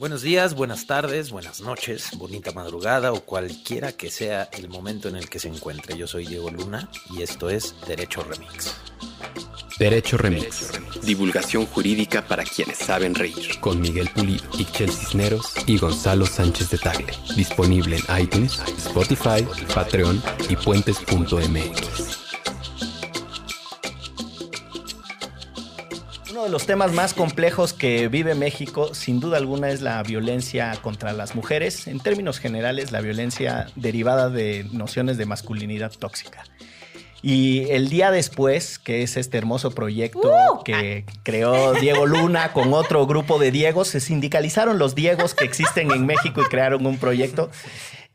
Buenos días, buenas tardes, buenas noches, bonita madrugada o cualquiera que sea el momento en el que se encuentre. Yo soy Diego Luna y esto es Derecho Remix. Derecho Remix. Divulgación jurídica para quienes saben reír. Con Miguel Pulido, Ixchel Cisneros y Gonzalo Sánchez de Tagle. Disponible en iTunes, Spotify, Patreon y puentes.mx. de los temas más complejos que vive México, sin duda alguna, es la violencia contra las mujeres. En términos generales, la violencia derivada de nociones de masculinidad tóxica. Y el día después, que es este hermoso proyecto que creó Diego Luna con otro grupo de Diegos, se sindicalizaron los Diegos que existen en México y crearon un proyecto.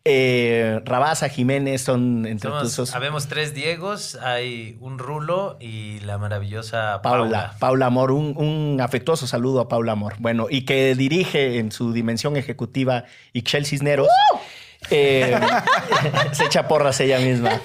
Eh, Rabasa, Jiménez son entre Somos- tus habemos tres Diegos, hay un Rulo y la maravillosa Paula, Paula. Paula Amor, un, un afectuoso saludo a Paula Amor. Bueno, y que dirige en su dimensión ejecutiva Ixchel Cisneros. Eh, se echa porras ella misma.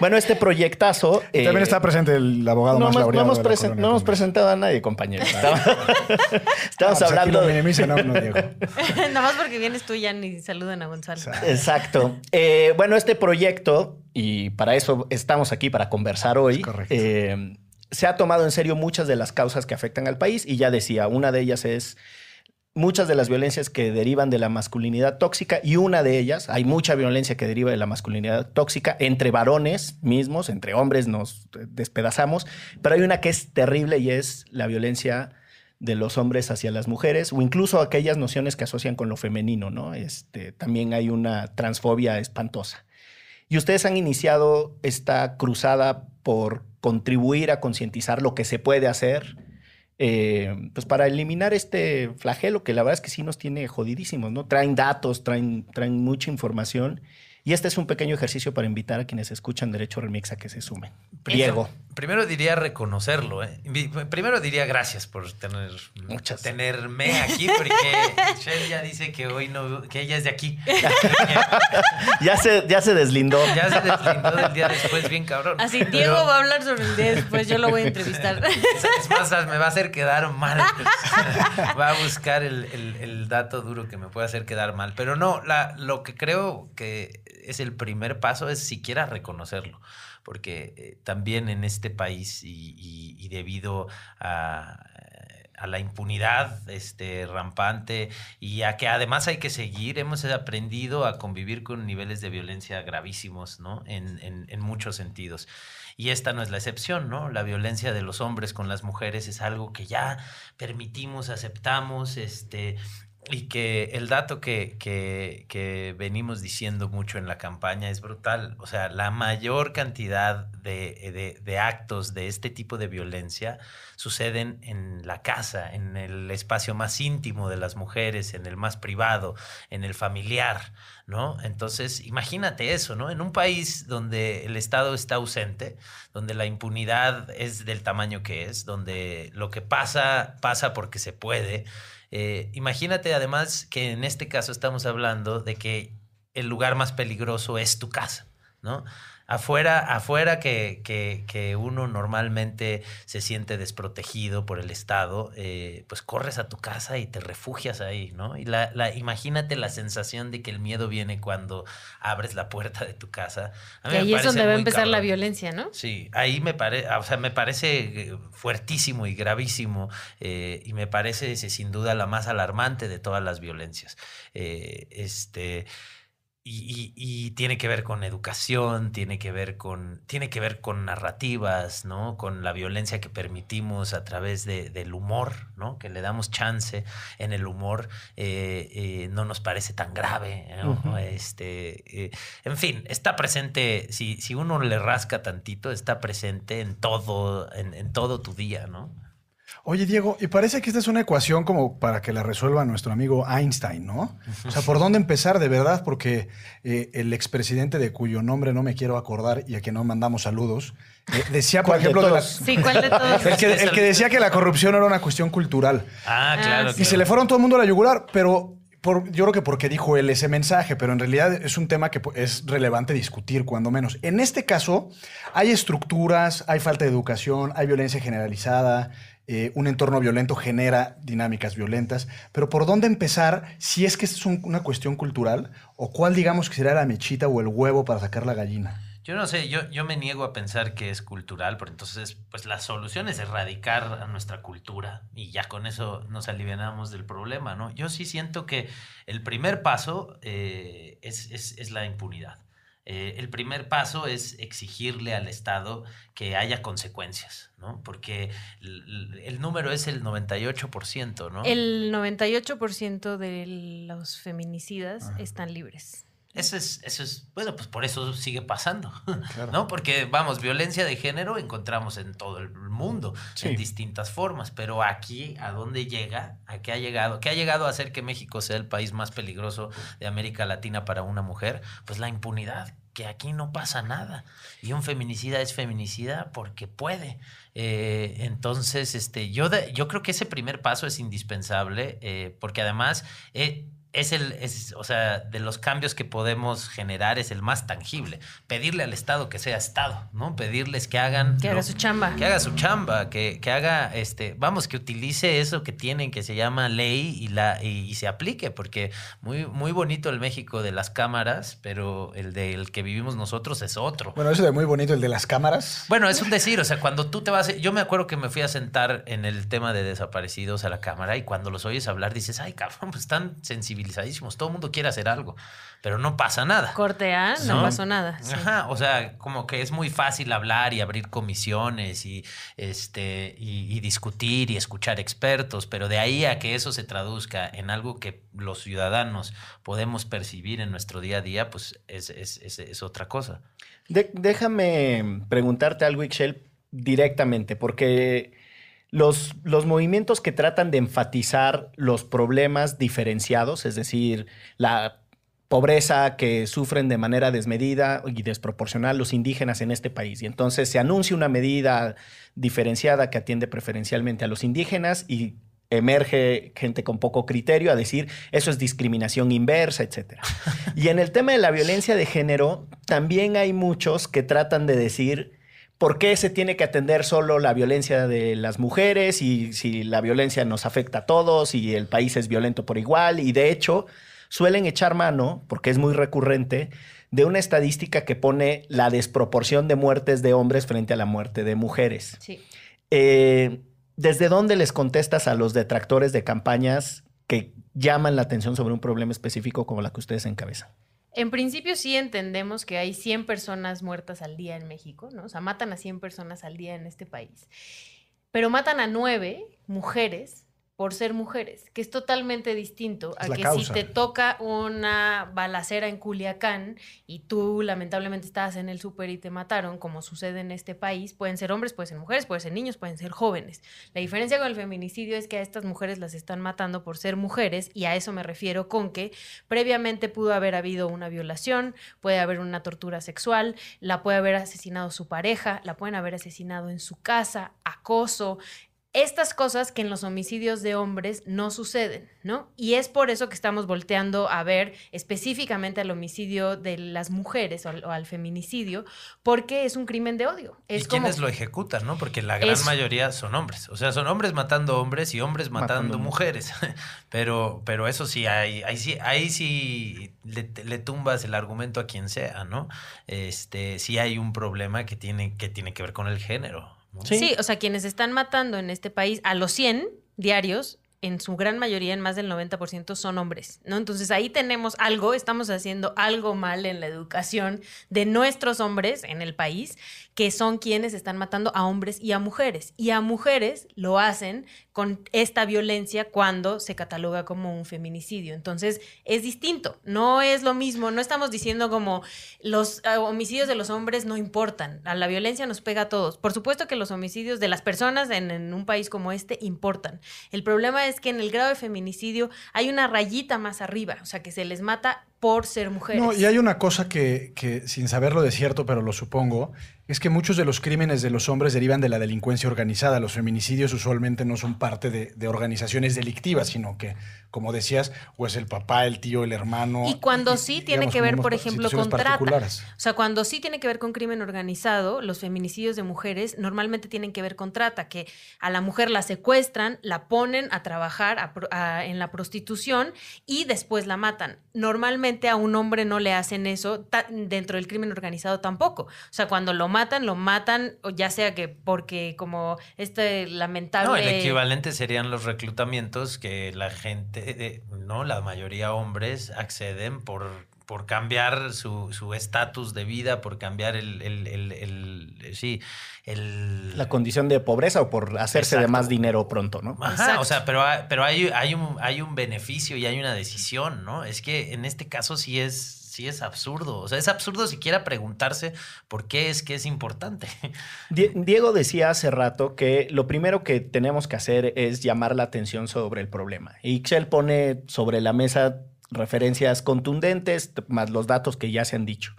Bueno, este proyectazo. eh, También está presente el abogado no, más hemos- no laureado hemos, de la presen- colonia no hemos presentado a nadie, compañero. Estamos, estamos Ah, pues aquí hablando de. a uno, Diego. Nada más porque vienes tú ya ni saludan a Gonzalo. Exacto. Eh, bueno, este proyecto, y para eso estamos aquí, para conversar hoy, correcto. eh, se ha tomado en serio muchas de las causas que afectan al país y ya decía, una de ellas es muchas de las violencias que derivan de la masculinidad tóxica y una de ellas, hay mucha violencia que deriva de la masculinidad tóxica entre varones mismos, entre hombres nos despedazamos, pero hay una que es terrible y es la violencia de los hombres hacia las mujeres o incluso aquellas nociones que asocian con lo femenino, ¿no? Este, también hay una transfobia espantosa. Y ustedes han iniciado esta cruzada por contribuir a concientizar lo que se puede hacer, eh, pues para eliminar este flagelo que la verdad es que sí nos tiene jodidísimos, ¿no? Traen datos, traen, traen mucha información. Y este es un pequeño ejercicio para invitar a quienes escuchan Derecho Remix a que se sumen. Diego. Primero diría reconocerlo, ¿eh? Primero diría gracias por tener, Muchas. tenerme aquí, porque Shell ya dice que hoy no, que ella es de aquí. Ya se, ya se deslindó. ya se deslindó del día después, bien cabrón. Así, Pero- Diego va a hablar sobre el día después, yo lo voy a entrevistar. Es más, me va a hacer quedar mal. Va a buscar el, el- el dato duro que me puede hacer quedar mal. Pero no, la, lo que creo que es el primer paso es siquiera reconocerlo. Porque eh, también en este país y, debido a, la impunidad este, rampante y a que además hay que seguir, hemos aprendido a convivir con niveles de violencia gravísimos, ¿no? En muchos sentidos. Y esta no es la excepción, ¿no? La violencia de los hombres con las mujeres es algo que ya permitimos, aceptamos, este, y que el dato que, que, que venimos diciendo mucho en la campaña es brutal. O sea, la mayor cantidad de, de- de actos de este tipo de violencia suceden en la casa, en el espacio más íntimo de las mujeres, en el más privado, en el familiar, ¿no? Entonces, imagínate eso, ¿no? En un país donde el Estado está ausente, donde la impunidad es del tamaño que es, donde lo que pasa pasa porque se puede. Eh, imagínate además que en este caso estamos hablando de que el lugar más peligroso es tu casa, ¿no? Afuera, afuera que, que- que uno normalmente se siente desprotegido por el Estado, eh, pues corres a tu casa y te refugias ahí, ¿no? Y la, la- imagínate la sensación de que el miedo viene cuando abres la puerta de tu casa. A mí Que me ahí es donde va a empezar la violencia, ¿no? Sí, ahí me parece, o sea, me parece eh, fuertísimo y gravísimo eh, y me parece ese, sin duda la más alarmante de todas las violencias. Eh, este y, y- y tiene que ver con educación, tiene que ver con, tiene que ver con narrativas, ¿no? Con la violencia que permitimos a través de- del humor, ¿no? Que le damos chance en el humor, eh, eh, no nos parece tan grave, ¿no? Este, eh, en fin, está presente, si, si uno le rasca tantito, está presente en todo, en, en todo tu día, ¿no? Oye, Diego, y parece que esta es una ecuación como para que la resuelva nuestro amigo Einstein, ¿no? O sea, ¿por dónde empezar de verdad? Porque eh, el expresidente de cuyo nombre no me quiero acordar y a quien no mandamos saludos, eh, decía, por ¿Cuál de ejemplo, de la- todos? Sí, ¿cuál de todos? el, que, el que decía que la corrupción era una cuestión cultural. Ah, Ah, claro. Y se le fueron todo el mundo a la yugular, pero por- yo creo que porque dijo él ese mensaje, pero en realidad es un tema que es relevante discutir, cuando menos. En este caso, hay estructuras, hay falta de educación, hay violencia generalizada, eh, un entorno violento genera dinámicas violentas, pero ¿por dónde empezar si es que es un- una cuestión cultural? ¿O cuál digamos que será la mechita o el huevo para sacar la gallina? Yo no sé, yo, yo me niego a pensar que es cultural, porque entonces, pues la solución es erradicar a nuestra cultura y ya con eso nos alivianamos del problema, ¿no? Yo sí siento que el primer paso eh, es- es la impunidad. Eh, el primer paso es exigirle al Estado que haya consecuencias, ¿no? Porque el, el número es el 98%, ¿no? El 98% de los feminicidas Ajá. están libres. Eso es, eso es, bueno, pues por eso sigue pasando, Claro. ¿no? Porque, vamos, violencia de género encontramos en todo el mundo, Sí. en distintas formas, pero aquí, ¿a dónde llega? ¿A qué ha llegado? ¿Qué ha llegado a hacer que México sea el país más peligroso de América Latina para una mujer? Pues la impunidad, que aquí no pasa nada. Y un feminicida es feminicida porque puede. Eh, entonces, este, yo, de- yo creo que ese primer paso es indispensable, eh, porque además... eh, es el, es, o sea, de los cambios que podemos generar es el más tangible. Pedirle al Estado que sea Estado, ¿no? Pedirles que hagan. Que haga lo- su chamba. Que haga su chamba, que, que haga, este, vamos, que utilice eso que tienen, que se llama ley y, la, y, y se aplique, porque muy, muy bonito el México de las cámaras, pero el del que vivimos nosotros es otro. Bueno, eso de muy bonito, el de las cámaras. Bueno, es un decir, o sea, cuando tú te vas, yo me acuerdo que me fui a sentar en el tema de desaparecidos a la cámara y cuando los oyes hablar dices, ay, cabrón, pues están sensibilizadísimos, todo el mundo quiere hacer algo, pero no pasa nada. Corte A, no, ¿No? pasó nada. sí. Ajá, o sea, como que es muy fácil hablar y abrir comisiones y este y, y discutir y escuchar expertos, pero de ahí a que eso se traduzca en algo que los ciudadanos podemos percibir en nuestro día a día, pues es, es- es- es otra cosa. De- déjame preguntarte algo, Ixchel, directamente, porque los, los movimientos que tratan de enfatizar los problemas diferenciados, es decir, la pobreza que sufren de manera desmedida y desproporcional los indígenas en este país. Y entonces se anuncia una medida diferenciada que atiende preferencialmente a los indígenas y emerge gente con poco criterio a decir eso es discriminación inversa, etcétera. Y en el tema de la violencia de género, también hay muchos que tratan de decir por qué se tiene que atender solo la violencia de las mujeres y si la violencia nos afecta a todos y el país es violento por igual. Y de hecho, suelen echar mano, porque es muy recurrente, de una estadística que pone la desproporción de muertes de hombres frente a la muerte de mujeres. Sí. Eh, ¿Desde dónde les contestas a los detractores de campañas que llaman la atención sobre un problema específico como la que ustedes encabezan? En principio sí entendemos que hay 100 personas muertas al día en México, ¿no? O sea, matan a 100 personas al día en este país. Pero matan a 9 mujeres por ser mujeres, que es totalmente distinto a que causa. si te toca una balacera en Culiacán y tú lamentablemente estabas en el súper y te mataron, como sucede en este país, pueden ser hombres, pueden ser mujeres, pueden ser niños, pueden ser jóvenes. La diferencia con el feminicidio es que a estas mujeres las están matando por ser mujeres y a eso me refiero con que previamente pudo haber habido una violación, puede haber una tortura sexual, la puede haber asesinado su pareja, la pueden haber asesinado en su casa, acoso. Estas cosas que en los homicidios de hombres no suceden, ¿no? Y es por eso que estamos volteando a ver específicamente al homicidio de las mujeres o al, o al feminicidio, porque es un crimen de odio. Es ¿Y como quiénes lo ejecutan, no? Porque la gran Es- mayoría son hombres. O sea, son hombres matando hombres y hombres matando, Matando mujeres. pero, pero eso sí, ahí, ahí sí, ahí sí le, le tumbas el argumento a quien sea, ¿no? Este, sí hay un problema que tiene que, tiene que ver con el género. ¿No? Sí. o sea, quienes están matando en este país a los 100 diarios, en su gran mayoría, en más del 90%, son hombres, ¿no? Entonces ahí tenemos algo, estamos haciendo algo mal en la educación de nuestros hombres en el país, que son quienes están matando a hombres y a mujeres. Y a mujeres lo hacen con esta violencia cuando se cataloga como un feminicidio. Entonces es distinto, no es lo mismo, no estamos diciendo como los eh, homicidios de los hombres no importan, a la violencia nos pega a todos. Por supuesto que los homicidios de las personas en, en un país como este importan. El problema es que en el grado de feminicidio hay una rayita más arriba, o sea, que se les mata por ser mujeres. No, y hay una cosa que, que, sin saberlo de cierto, pero lo supongo, es que muchos de los crímenes de los hombres derivan de la delincuencia organizada. Los feminicidios usualmente no son parte de, de organizaciones delictivas, sino que, como decías, o es el papá, el tío, el hermano. Y cuando sí tiene que ver, por ejemplo, con trata. O sea, cuando sí tiene que ver con crimen organizado, los feminicidios de mujeres normalmente tienen que ver con trata, que a la mujer la secuestran, la ponen a trabajar a pro- a- en la prostitución y después la matan. Normalmente a un hombre no le hacen eso, ta- dentro del crimen organizado tampoco. O sea, cuando lo matan, lo matan, ya sea que porque como este lamentable... No, el equivalente serían los reclutamientos que la gente, eh, no, la mayoría hombres acceden por, por cambiar su su estatus de vida, por cambiar el, el, el- el- sí, el... La condición de pobreza o por hacerse de más dinero pronto, ¿no? Ajá, o sea, pero, hay- pero hay, hay, un, hay un beneficio y hay una decisión, ¿no? Es que en este caso sí es, sí es absurdo. O sea, es absurdo siquiera preguntarse por qué es que es importante. Die- Diego decía hace rato que lo primero que tenemos que hacer es llamar la atención sobre el problema. Y Ixchel pone sobre la mesa referencias contundentes, más los datos que ya se han dicho.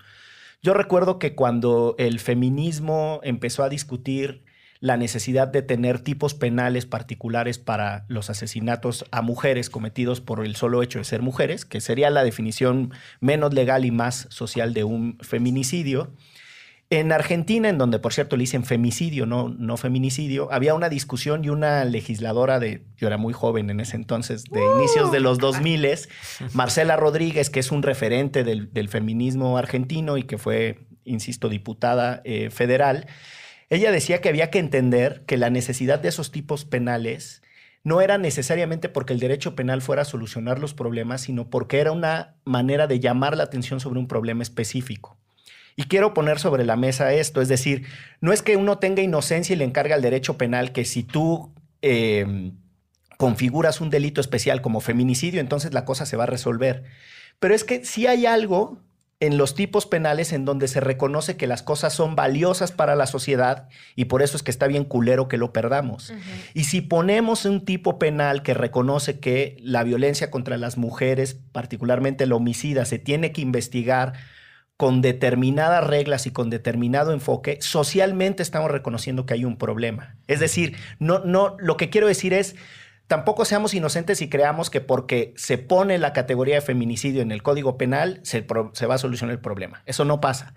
Yo recuerdo que cuando el feminismo empezó a discutir la necesidad de tener tipos penales particulares para los asesinatos a mujeres cometidos por el solo hecho de ser mujeres, que sería la definición menos legal y más social de un feminicidio, en Argentina, en donde por cierto le dicen femicidio, no, no feminicidio, había una discusión y una legisladora de, yo era muy joven en ese entonces, de inicios de los 2000, Marcela Rodríguez, que es un referente del, del feminismo argentino y que fue, insisto, diputada eh, federal, ella decía que había que entender que la necesidad de esos tipos penales no era necesariamente porque el derecho penal fuera a solucionar los problemas, sino porque era una manera de llamar la atención sobre un problema específico. Y quiero poner sobre la mesa esto, es decir, no es que uno tenga inocencia y le encarga al derecho penal que si tú eh, configuras un delito especial como feminicidio, entonces la cosa se va a resolver. Pero es que si hay algo en los tipos penales en donde se reconoce que las cosas son valiosas para la sociedad y por eso es que está bien culero que lo perdamos. Y si ponemos un tipo penal que reconoce que la violencia contra las mujeres, particularmente el homicida, se tiene que investigar con determinadas reglas y con determinado enfoque, socialmente estamos reconociendo que hay un problema. Es decir, no, no, lo que quiero decir es, tampoco seamos inocentes y creamos que porque se pone la categoría de feminicidio en el Código Penal se, va a solucionar el problema. Eso no pasa.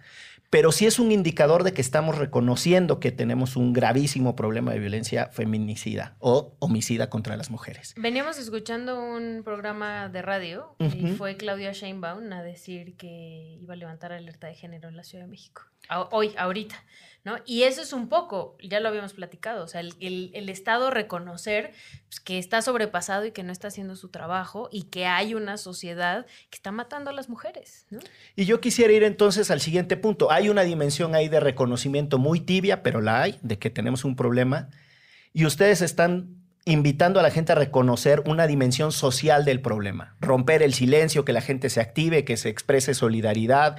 Pero sí es un indicador de que estamos reconociendo que tenemos un gravísimo problema de violencia feminicida o homicida contra las mujeres. Veníamos escuchando un programa de radio y fue Claudia Sheinbaum a decir que iba a levantar alerta de género en la Ciudad de México. Hoy, ahorita, ¿no? Y eso es un poco, ya lo habíamos platicado, o sea, el, Estado reconocer pues, que está sobrepasado y que no está haciendo su trabajo y que hay una sociedad que está matando a las mujeres. Y yo quisiera ir entonces al siguiente punto. Hay una dimensión ahí de reconocimiento muy tibia, pero la hay, de que tenemos un problema. Y ustedes están invitando a la gente a reconocer una dimensión social del problema, romper el silencio, que la gente se active, que se exprese solidaridad,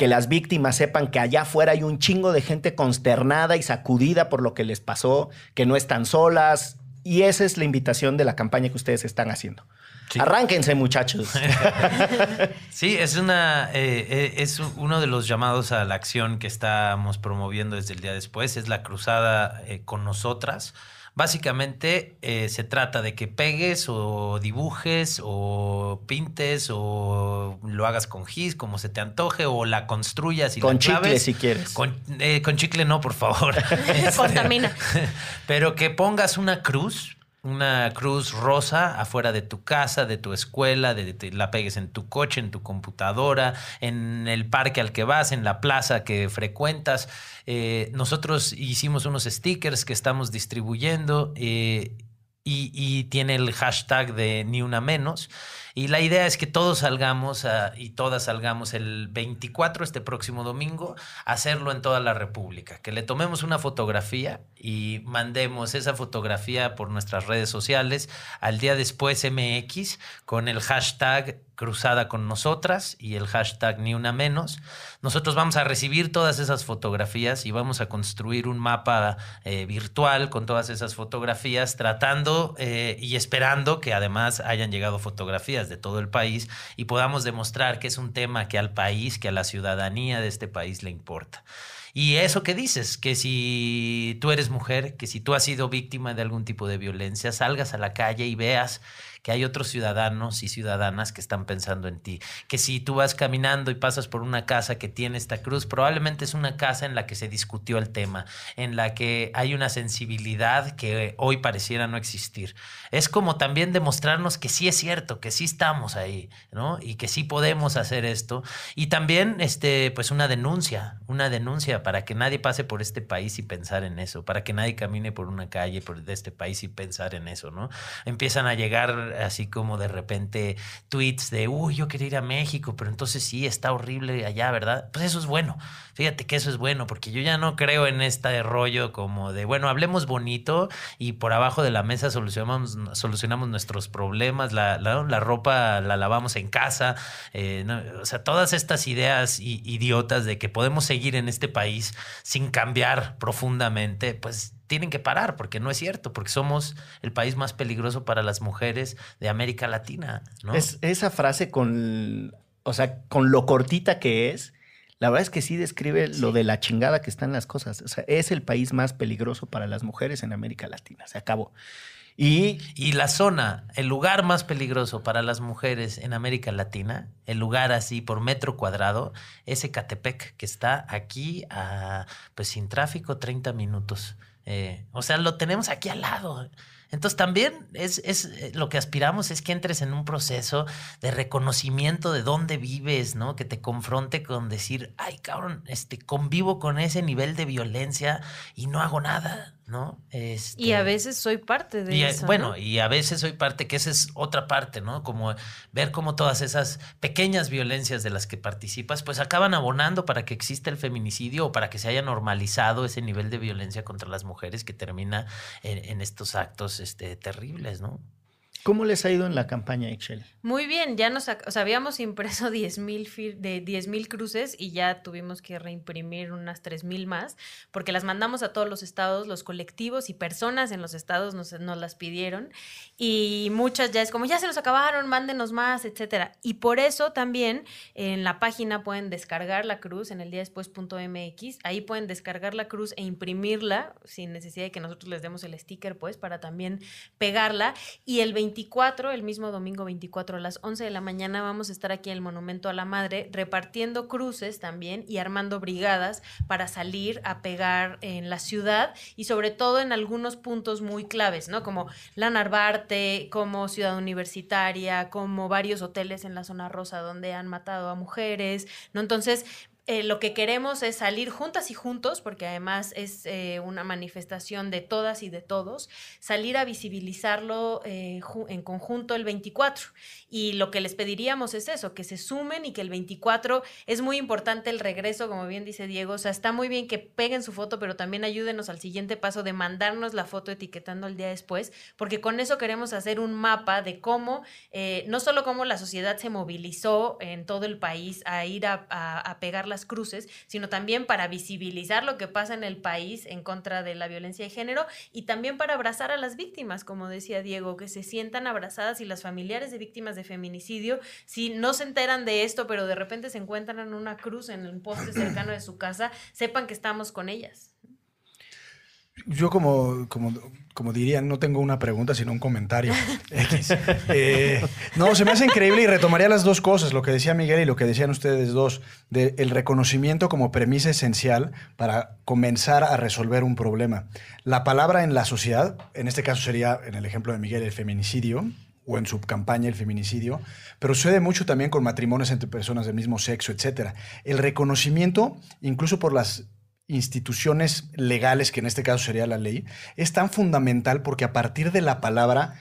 que las víctimas sepan que allá afuera hay un chingo de gente consternada y sacudida por lo que les pasó, que no están solas. Y esa es la invitación de la campaña que ustedes están haciendo. Sí. Arránquense, muchachos. Sí, es una eh, eh, es uno de los llamados a la acción que estamos promoviendo desde el día después, es la cruzada eh, con nosotras. Básicamente eh, se trata de que pegues o dibujes o pintes o lo hagas con gis, como se te antoje, o la construyas y Con la chicle, claves. si quieres. Con, eh, con chicle no, por favor. Este, Contamina. pero que pongas una cruz, una cruz rosa afuera de tu casa, de tu escuela, de, de- la pegues en tu coche, en tu computadora, en el parque al que vas, en la plaza que frecuentas. Eh, nosotros hicimos unos stickers que estamos distribuyendo. eh, y, y tiene el hashtag de ni una menos. Y la idea es que todos salgamos a- y todas salgamos el 24, este próximo domingo, a hacerlo en toda la República. Que le tomemos una fotografía y mandemos esa fotografía por nuestras redes sociales al día después MX con el hashtag cruzada con nosotras y el hashtag ni una menos. Nosotros vamos a recibir todas esas fotografías y vamos a construir un mapa eh, virtual con todas esas fotografías, tratando eh, y esperando que además hayan llegado fotografías de todo el país y podamos demostrar que es un tema que al país, que a la ciudadanía de este país le importa. Y eso que dices, que si tú eres mujer, que si tú has sido víctima de algún tipo de violencia, salgas a la calle y veas que hay otros ciudadanos y ciudadanas que están pensando en ti. Que si tú vas caminando y pasas por una casa que tiene esta cruz, probablemente es una casa en la que se discutió el tema, en la que hay una sensibilidad que hoy pareciera no existir. Es como también demostrarnos que sí es cierto, que sí estamos ahí, ¿no? Y que sí podemos hacer esto. Y también, este, pues una denuncia, una denuncia para que nadie pase por este país y pensar en eso, para que nadie camine por una calle de este país y pensar en eso, ¿no? Empiezan a llegar así como de repente tweets de, uy, yo quería ir a México, pero entonces sí, está horrible allá, ¿verdad? Pues eso es bueno. Fíjate que eso es bueno, porque yo ya no creo en este rollo como de, bueno, hablemos bonito y por abajo de la mesa solucionamos, solucionamos nuestros problemas, la, la, ropa la lavamos en casa, eh, o sea, todas estas ideas idiotas de que podemos seguir en este país sin cambiar profundamente, pues tienen que parar, porque no es cierto, porque somos el país más peligroso para las mujeres de América Latina. ¿no? Es, esa frase con, o sea, con lo cortita que es, la verdad es que sí describe lo de la chingada que están las cosas. O sea, es el país más peligroso para las mujeres en América Latina. Se acabó. Y, y, la zona, el lugar más peligroso para las mujeres en América Latina, el lugar así por metro cuadrado, es Ecatepec, que está aquí a, pues sin tráfico, 30 minutos. Eh, o sea, lo tenemos aquí al lado. Entonces también es, es, eh, lo que aspiramos es que entres en un proceso de reconocimiento de dónde vives, ¿no? Que te confronte con decir, ay, cabrón, este, convivo con ese nivel de violencia y no hago nada. ¿No? Este, y a veces soy parte de eso. Bueno, y a veces soy parte, que esa es otra parte, ¿no? Como ver cómo todas esas pequeñas violencias de las que participas, pues acaban abonando para que exista el feminicidio o para que se haya normalizado ese nivel de violencia contra las mujeres que termina en, en estos actos este, terribles, ¿no? ¿Cómo les ha ido en la campaña, Excel? Muy bien, ya nos o sea, habíamos impreso 10.000 de 10.000 cruces y ya tuvimos que reimprimir unas 3.000 más, porque las mandamos a todos los estados, los colectivos y personas en los estados nos, nos, las pidieron y muchas ya es como, ya se nos acabaron, mándenos más, etcétera. Y por eso también en la página pueden descargar la cruz en el día después.mx, ahí pueden descargar la cruz e imprimirla sin necesidad de que nosotros les demos el sticker, pues, para también pegarla. Y el 24, el mismo domingo 24 a las 11 de la mañana, vamos a estar aquí en el Monumento a la Madre repartiendo cruces también y armando brigadas para salir a pegar en la ciudad y sobre todo en algunos puntos muy claves, ¿no? Como la Narvarte, como Ciudad Universitaria, como varios hoteles en la zona rosa donde han matado a mujeres, ¿no? Entonces, eh, lo que queremos es salir juntas y juntos, porque además es eh, una manifestación de todas y de todos, salir a visibilizarlo eh, en conjunto el 24. Y lo que les pediríamos es eso, que se sumen y que el 24 es muy importante el regreso, como bien dice Diego, o sea, está muy bien que peguen su foto, pero también ayúdenos al siguiente paso de mandarnos la foto etiquetando el día después, porque con eso queremos hacer un mapa de cómo, no solo cómo la sociedad se movilizó en todo el país a ir a, a pegar las cruces, sino también para visibilizar lo que pasa en el país en contra de la violencia de género y también para abrazar a las víctimas, como decía Diego, que se sientan abrazadas y las familiares de víctimas de feminicidio, si no se enteran de esto, pero de repente se encuentran en una cruz en un poste cercano de su casa, sepan que estamos con ellas. Yo como, como, como dirían, no tengo una pregunta, sino un comentario. X. Eh, no, se me hace increíble y retomaría las dos cosas, lo que decía Miguel y lo que decían ustedes dos, del el reconocimiento como premisa esencial para comenzar a resolver un problema. La palabra en la sociedad, en este caso sería, en el ejemplo de Miguel, el feminicidio, o en su campaña el feminicidio, pero sucede mucho también con matrimonios entre personas del mismo sexo, etc. El reconocimiento, incluso por las instituciones legales, que en este caso sería la ley, es tan fundamental porque a partir de la palabra,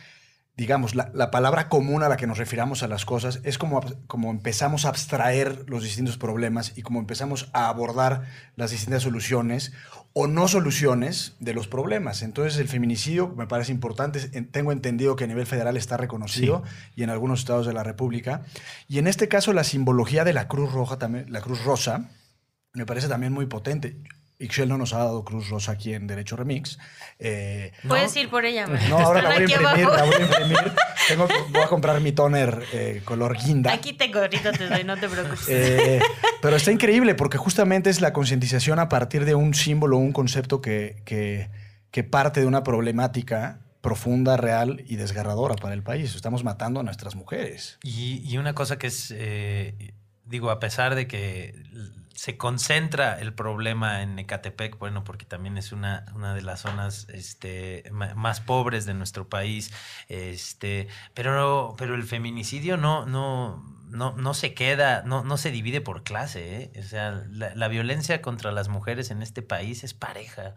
digamos, la, palabra común a la que nos refiramos a las cosas, es como, como empezamos a abstraer los distintos problemas y como empezamos a abordar las distintas soluciones o no soluciones de los problemas. Entonces el feminicidio me parece importante, tengo entendido que a nivel federal está reconocido y en algunos estados de la República. Y en este caso la simbología de la Cruz Roja, también, la Cruz Rosa, me parece también muy potente. Ixchel no nos ha dado Cruz Rosa aquí en Derecho Remix. Eh, Puedes ir por ella. No, ahora la voy, a imprimir, la voy a imprimir. Tengo, voy a comprar mi toner eh, color guinda. Aquí tengo, ahorita te doy, no te preocupes. Eh, pero está increíble porque justamente es la concientización a partir de un símbolo, un concepto que, que, que parte de una problemática profunda, real y desgarradora para el país. Estamos matando a nuestras mujeres. Y, y una cosa que es, digo, a pesar de que se concentra el problema en Ecatepec, bueno, porque también es una, una de las zonas este, más pobres de nuestro país, este, pero, pero el feminicidio no, no, no, no se queda, no, no se divide por clase, ¿eh? o sea, la, la violencia contra las mujeres en este país es pareja.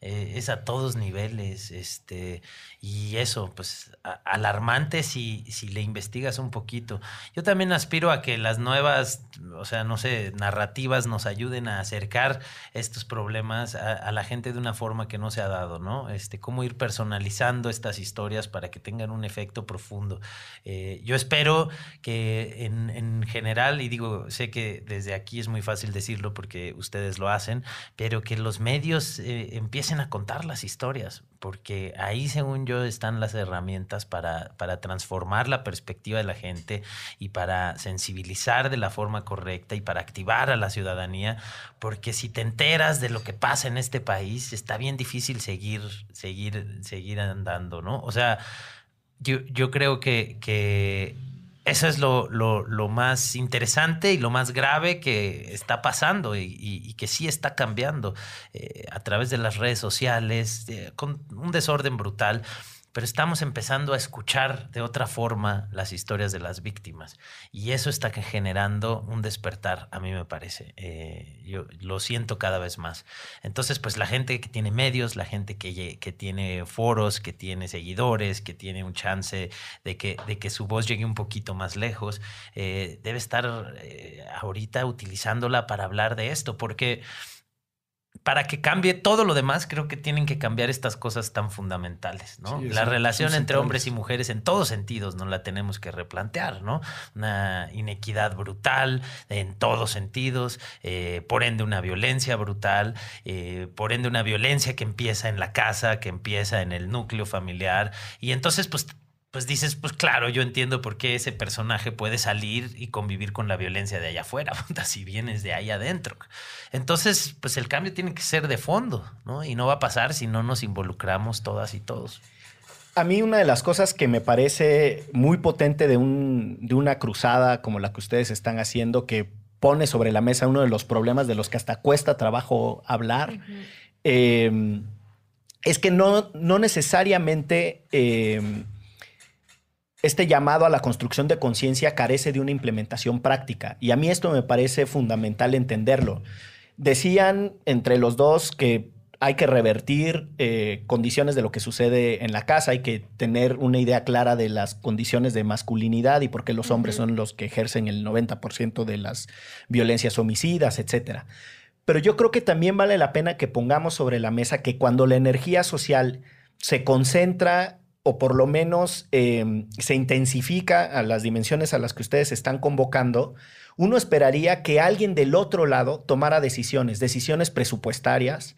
Eh, es a todos niveles, este, y eso, pues, alarmante si, si le investigas un poquito. Yo también aspiro a que las nuevas, o sea, no sé, narrativas nos ayuden a acercar estos problemas a, la gente de una forma que no se ha dado, ¿no? Este, cómo ir personalizando estas historias para que tengan un efecto profundo. Eh, yo espero que en, en general, y digo, sé que desde aquí es muy fácil decirlo porque ustedes lo hacen, pero que los medios eh, empiecen a contar las historias, porque ahí, según yo, están las herramientas para, para transformar la perspectiva de la gente y para sensibilizar de la forma correcta y para activar a la ciudadanía, porque si te enteras de lo que pasa en este país, está bien difícil seguir, seguir, seguir andando, ¿no? O sea, yo, yo creo que, que eso es lo, lo, más interesante y lo más grave que está pasando y, que sí está cambiando eh, a través de las redes sociales, eh, con un desorden brutal pero estamos empezando a escuchar de otra forma las historias de las víctimas. Y eso está generando un despertar, a mí me parece. Eh, yo lo siento cada vez más. Entonces, pues la gente que tiene medios, la gente que, que tiene foros, que tiene seguidores, que tiene un chance de que, de que su voz llegue un poquito más lejos, eh, debe estar eh, ahorita utilizándola para hablar de esto, porque para que cambie todo lo demás, creo que tienen que cambiar estas cosas tan fundamentales, ¿no? la relación entre hombres y mujeres en todos sentidos no la tenemos que replantear, ¿no? Una inequidad brutal en todos sentidos, eh, por ende una violencia brutal, eh, por ende una violencia que empieza en la casa, que empieza en el núcleo familiar, y entonces pues pues dices, pues claro, yo entiendo por qué ese personaje puede salir y convivir con la violencia de allá afuera, si vienes de ahí adentro. Entonces, pues el cambio tiene que ser de fondo, ¿no? Y no va a pasar si no nos involucramos todas y todos. A mí una de las cosas que me parece muy potente de, un, de una cruzada como la que ustedes están haciendo, que pone sobre la mesa uno de los problemas de los que hasta cuesta trabajo hablar, eh, es que no, no necesariamente... Eh, este llamado a la construcción de conciencia carece de una implementación práctica. Y a mí esto me parece fundamental entenderlo. Decían entre los dos que hay que revertir eh, condiciones de lo que sucede en la casa, hay que tener una idea clara de las condiciones de masculinidad y por qué los hombres son los que ejercen el 90% de las violencias homicidas, etc. Pero yo creo que también vale la pena que pongamos sobre la mesa que cuando la energía social se concentra o por lo menos em, se intensifica a las dimensiones a las que ustedes están convocando, uno esperaría que alguien del otro lado tomara decisiones, decisiones presupuestarias,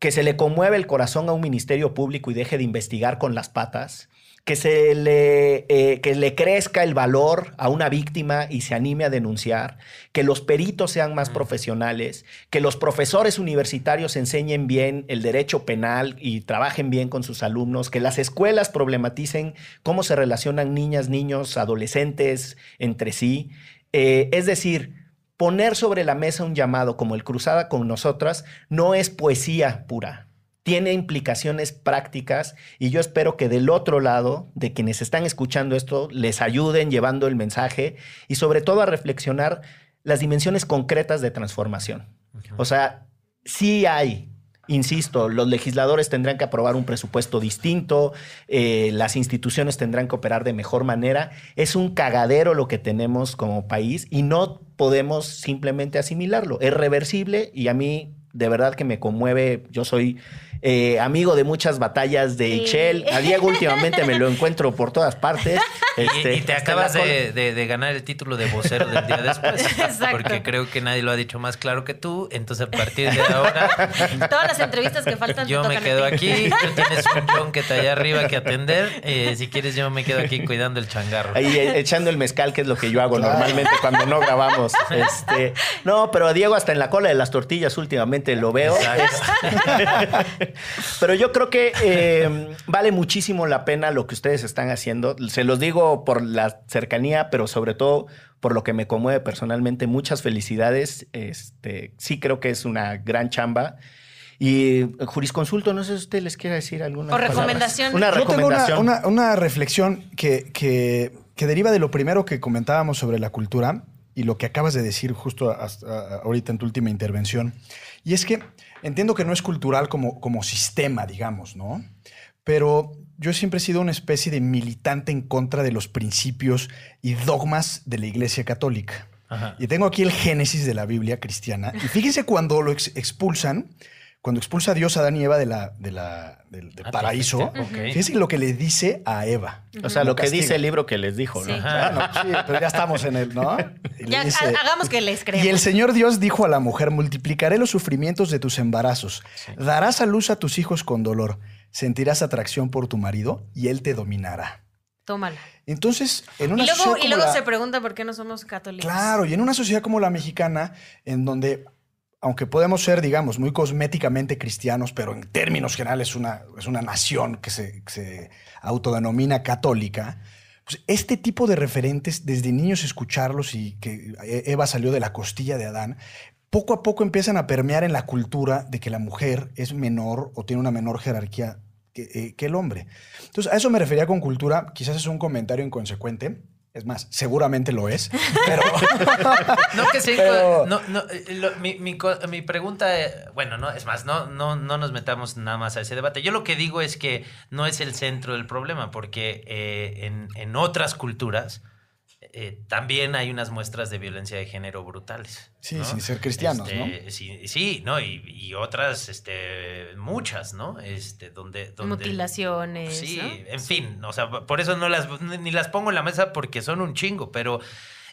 que se le conmueve el corazón a un ministerio público y deje de investigar con las patas, que se le, eh, que le crezca el valor a una víctima y se anime a denunciar, que los peritos sean más profesionales, que los profesores universitarios enseñen bien el derecho penal y trabajen bien con sus alumnos, que las escuelas problematicen cómo se relacionan niñas, niños, adolescentes entre sí. Eh, es decir, poner sobre la mesa un llamado como el Cruzada con nosotras no es poesía pura, tiene implicaciones prácticas y yo espero que del otro lado, de quienes están escuchando esto, les ayuden llevando el mensaje y sobre todo a reflexionar las dimensiones concretas de transformación. O sea, sí hay, insisto, los legisladores tendrán que aprobar un presupuesto distinto, eh, las instituciones tendrán que operar de mejor manera. Es un cagadero lo que tenemos como país y no podemos simplemente asimilarlo. Es reversible y a mí de verdad que me conmueve. Yo soy eh, amigo de muchas batallas de Sí. Ixchel. A Diego últimamente me lo encuentro por todas partes. Y- Este, y, te la acabas de, de- de ganar el título de vocero del día después. Exacto. Porque creo que nadie lo ha dicho más claro que tú. Entonces, a partir de ahora, Todas las entrevistas que faltan te yo me quedo aquí. Tú tienes un John que está allá arriba que atender. Eh, si quieres, yo me quedo aquí cuidando el changarro. Ahí eh, echando el mezcal, que es lo que yo hago normalmente cuando no grabamos. Este, no, pero a Diego hasta en la cola de las tortillas últimamente lo veo. Pero yo creo que eh, vale muchísimo la pena lo que ustedes están haciendo. Se los digo por la cercanía, pero sobre todo por lo que me conmueve personalmente. Muchas felicidades. Este, sí creo que es una gran chamba. Y jurisconsulto, no sé si usted les quiere decir alguna O recomendación. Una Yo tengo una, recomendación. una- una reflexión que, que- que deriva de lo primero que comentábamos sobre la cultura y lo que acabas de decir justo hasta ahorita en tu última intervención. Y es que entiendo que no es cultural como, como sistema, digamos, ¿no? Pero yo siempre he sido una especie de militante en contra de los principios y dogmas de la Iglesia Católica. Ajá. Y tengo aquí el Génesis de la Biblia cristiana. Y fíjense cuando lo ex- expulsan, cuando expulsa a Dios a Adán y Eva de la, de la- del, del Ah, paraíso, perfecto. Ok. fíjense lo que le dice a Eva. O sea, lo que castiga. dice el libro que les dijo, ¿no? Sí. Ajá. Bueno, sí, pero ya estamos en el, ¿no? Y Ya, dice, hagamos que les creemos. y el Señor Dios dijo a la mujer, multiplicaré los sufrimientos de tus embarazos, darás a luz a tus hijos con dolor, sentirás atracción por tu marido y él te dominará. Tómala. Entonces, en Y una luego, sociedad y como luego la- se pregunta por qué no somos católicos. Claro, y en una sociedad como la mexicana, en donde, aunque podemos ser, digamos, muy cosméticamente cristianos, pero en términos generales es una, es una nación que se, autodenomina católica, pues este tipo de referentes, desde niños escucharlos y que Eva salió de la costilla de Adán, poco a poco empiezan a permear en la cultura de que la mujer es menor o tiene una menor jerarquía que, eh, que el hombre. Entonces, a eso me refería con cultura, quizás es un comentario inconsecuente. Es más, seguramente lo es, pero No, que sí. Pero- No, no, eh, lo- mi, mi co- mi pregunta, eh, bueno, no, es más, no, no, no nos metamos nada más a ese debate. Yo lo que digo es que no es el centro del problema, porque eh, en, en otras culturas eh, también hay unas muestras de violencia de género brutales. Sí, ¿no? sin ser cristianos, ¿no? Sí, sí, ¿no? Y, y otras, este, muchas, ¿no? Este, donde, donde Mutilaciones. Sí, ¿no? en fin, o sea, por eso no las ni las pongo en la mesa porque son un chingo, pero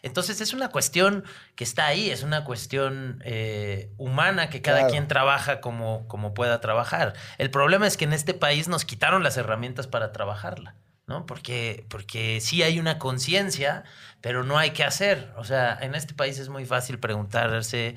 entonces es una cuestión que está ahí, es una cuestión eh, humana que cada Claro. quien trabaja como, como pueda trabajar. El problema es que en este país nos quitaron las herramientas para trabajarla. ¿no? Porque, porque sí hay una conciencia, pero no hay que hacer. O sea, en este país es muy fácil preguntarse,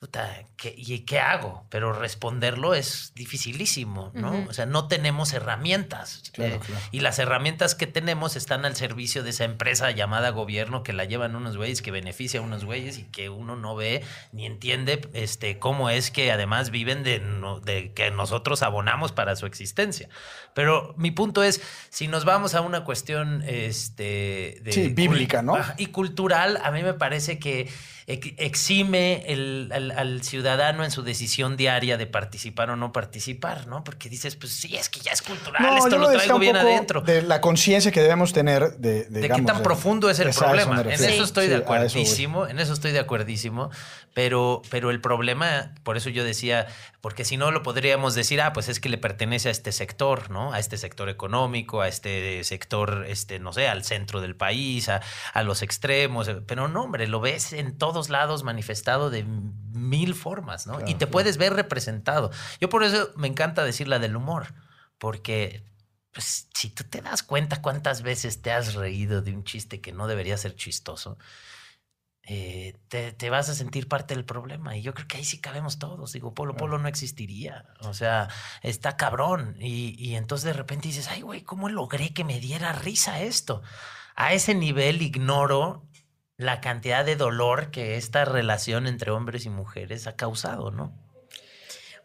puta, ¿qué, ¿y qué hago? Pero responderlo es dificilísimo, ¿no? O sea, no tenemos herramientas. Claro, Eh, claro. Y las herramientas que tenemos están al servicio de esa empresa llamada gobierno que la llevan unos güeyes, que beneficia a unos güeyes y que uno no ve ni entiende este, cómo es que además viven de, no- de que nosotros abonamos para su existencia. Pero mi punto es, si nos vamos a una cuestión este, de Sí, bíblica, y cultural, a mí me parece que exime el- al, al ciudadano en su decisión diaria de participar o no participar, ¿no? Porque dices, pues sí, es que ya es cultural, esto lo traigo bien adentro. De la conciencia que debemos tener de. De, digamos, qué tan profundo es el eso problema. En eso estoy Sí, de eso acuerdísimo, en eso estoy de acuerdísimo, pero, pero el problema, por eso yo decía, porque si no lo podríamos decir, ah, pues es que le pertenece a este sector, ¿no? A este sector económico, a este sector, este, no sé, al centro del país, a, a los extremos, pero no, hombre, lo ves en todos lados manifestado de mil formas, ¿no? y Claro, te puedes ver representado. Yo por eso me encanta decir la del humor, porque pues si tú te das cuenta cuántas veces te has reído de un chiste que no debería ser chistoso, eh, te, te vas a sentir parte del problema. Y yo creo que ahí sí cabemos todos. Digo, Polo Polo no existiría. O sea, está cabrón. Y, y entonces de repente dices, ay, güey, ¿cómo logré que me diera risa esto? A ese nivel ignoro la cantidad de dolor que esta relación entre hombres y mujeres ha causado, ¿no?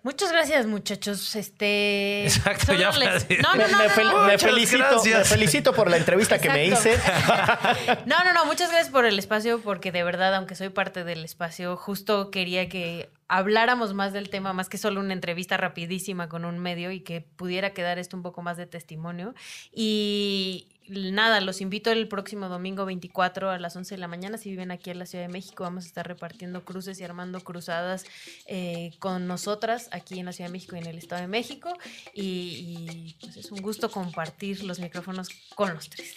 Muchas gracias, muchachos. Este. Exacto, solo ya les-. No, no, no. me, no, fel- no. me Muchas felicito, gracias. me felicito por la entrevista que me hice. No, no, no, muchas gracias por el espacio, porque de verdad, aunque soy parte del espacio, justo quería que habláramos más del tema, más que solo una entrevista rapidísima con un medio y que pudiera quedar esto un poco más de testimonio. Y, nada, los invito el próximo domingo 24 a las 11 de la mañana. Si viven aquí en la Ciudad de México, vamos a estar repartiendo cruces y armando cruzadas eh, con nosotras aquí en la Ciudad de México y en el Estado de México. Y, pues es un gusto compartir los micrófonos con los tres.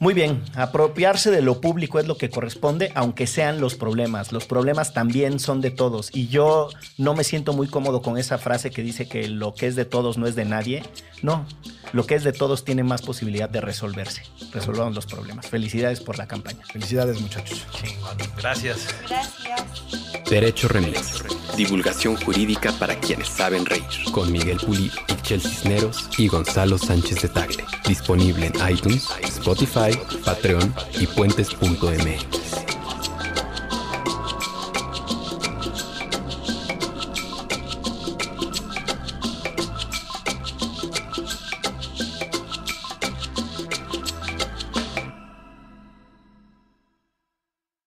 Muy bien, apropiarse de lo público es lo que corresponde, aunque sean los problemas. Los problemas también son de todos. Y yo no me siento muy cómodo con esa frase que dice que lo que es de todos no es de nadie. No, lo que es de todos tiene más posibilidad de resolverse. Resolvamos los problemas. Felicidades por la campaña. Felicidades, muchachos. Chingón. Gracias. Gracias. Derecho Remix. Divulgación jurídica para quienes saben reír. Con Miguel Pulido, Michel Cisneros y Gonzalo Sánchez de Tagle. Disponible en iTunes, Spotify, Patreon y puentes.mx.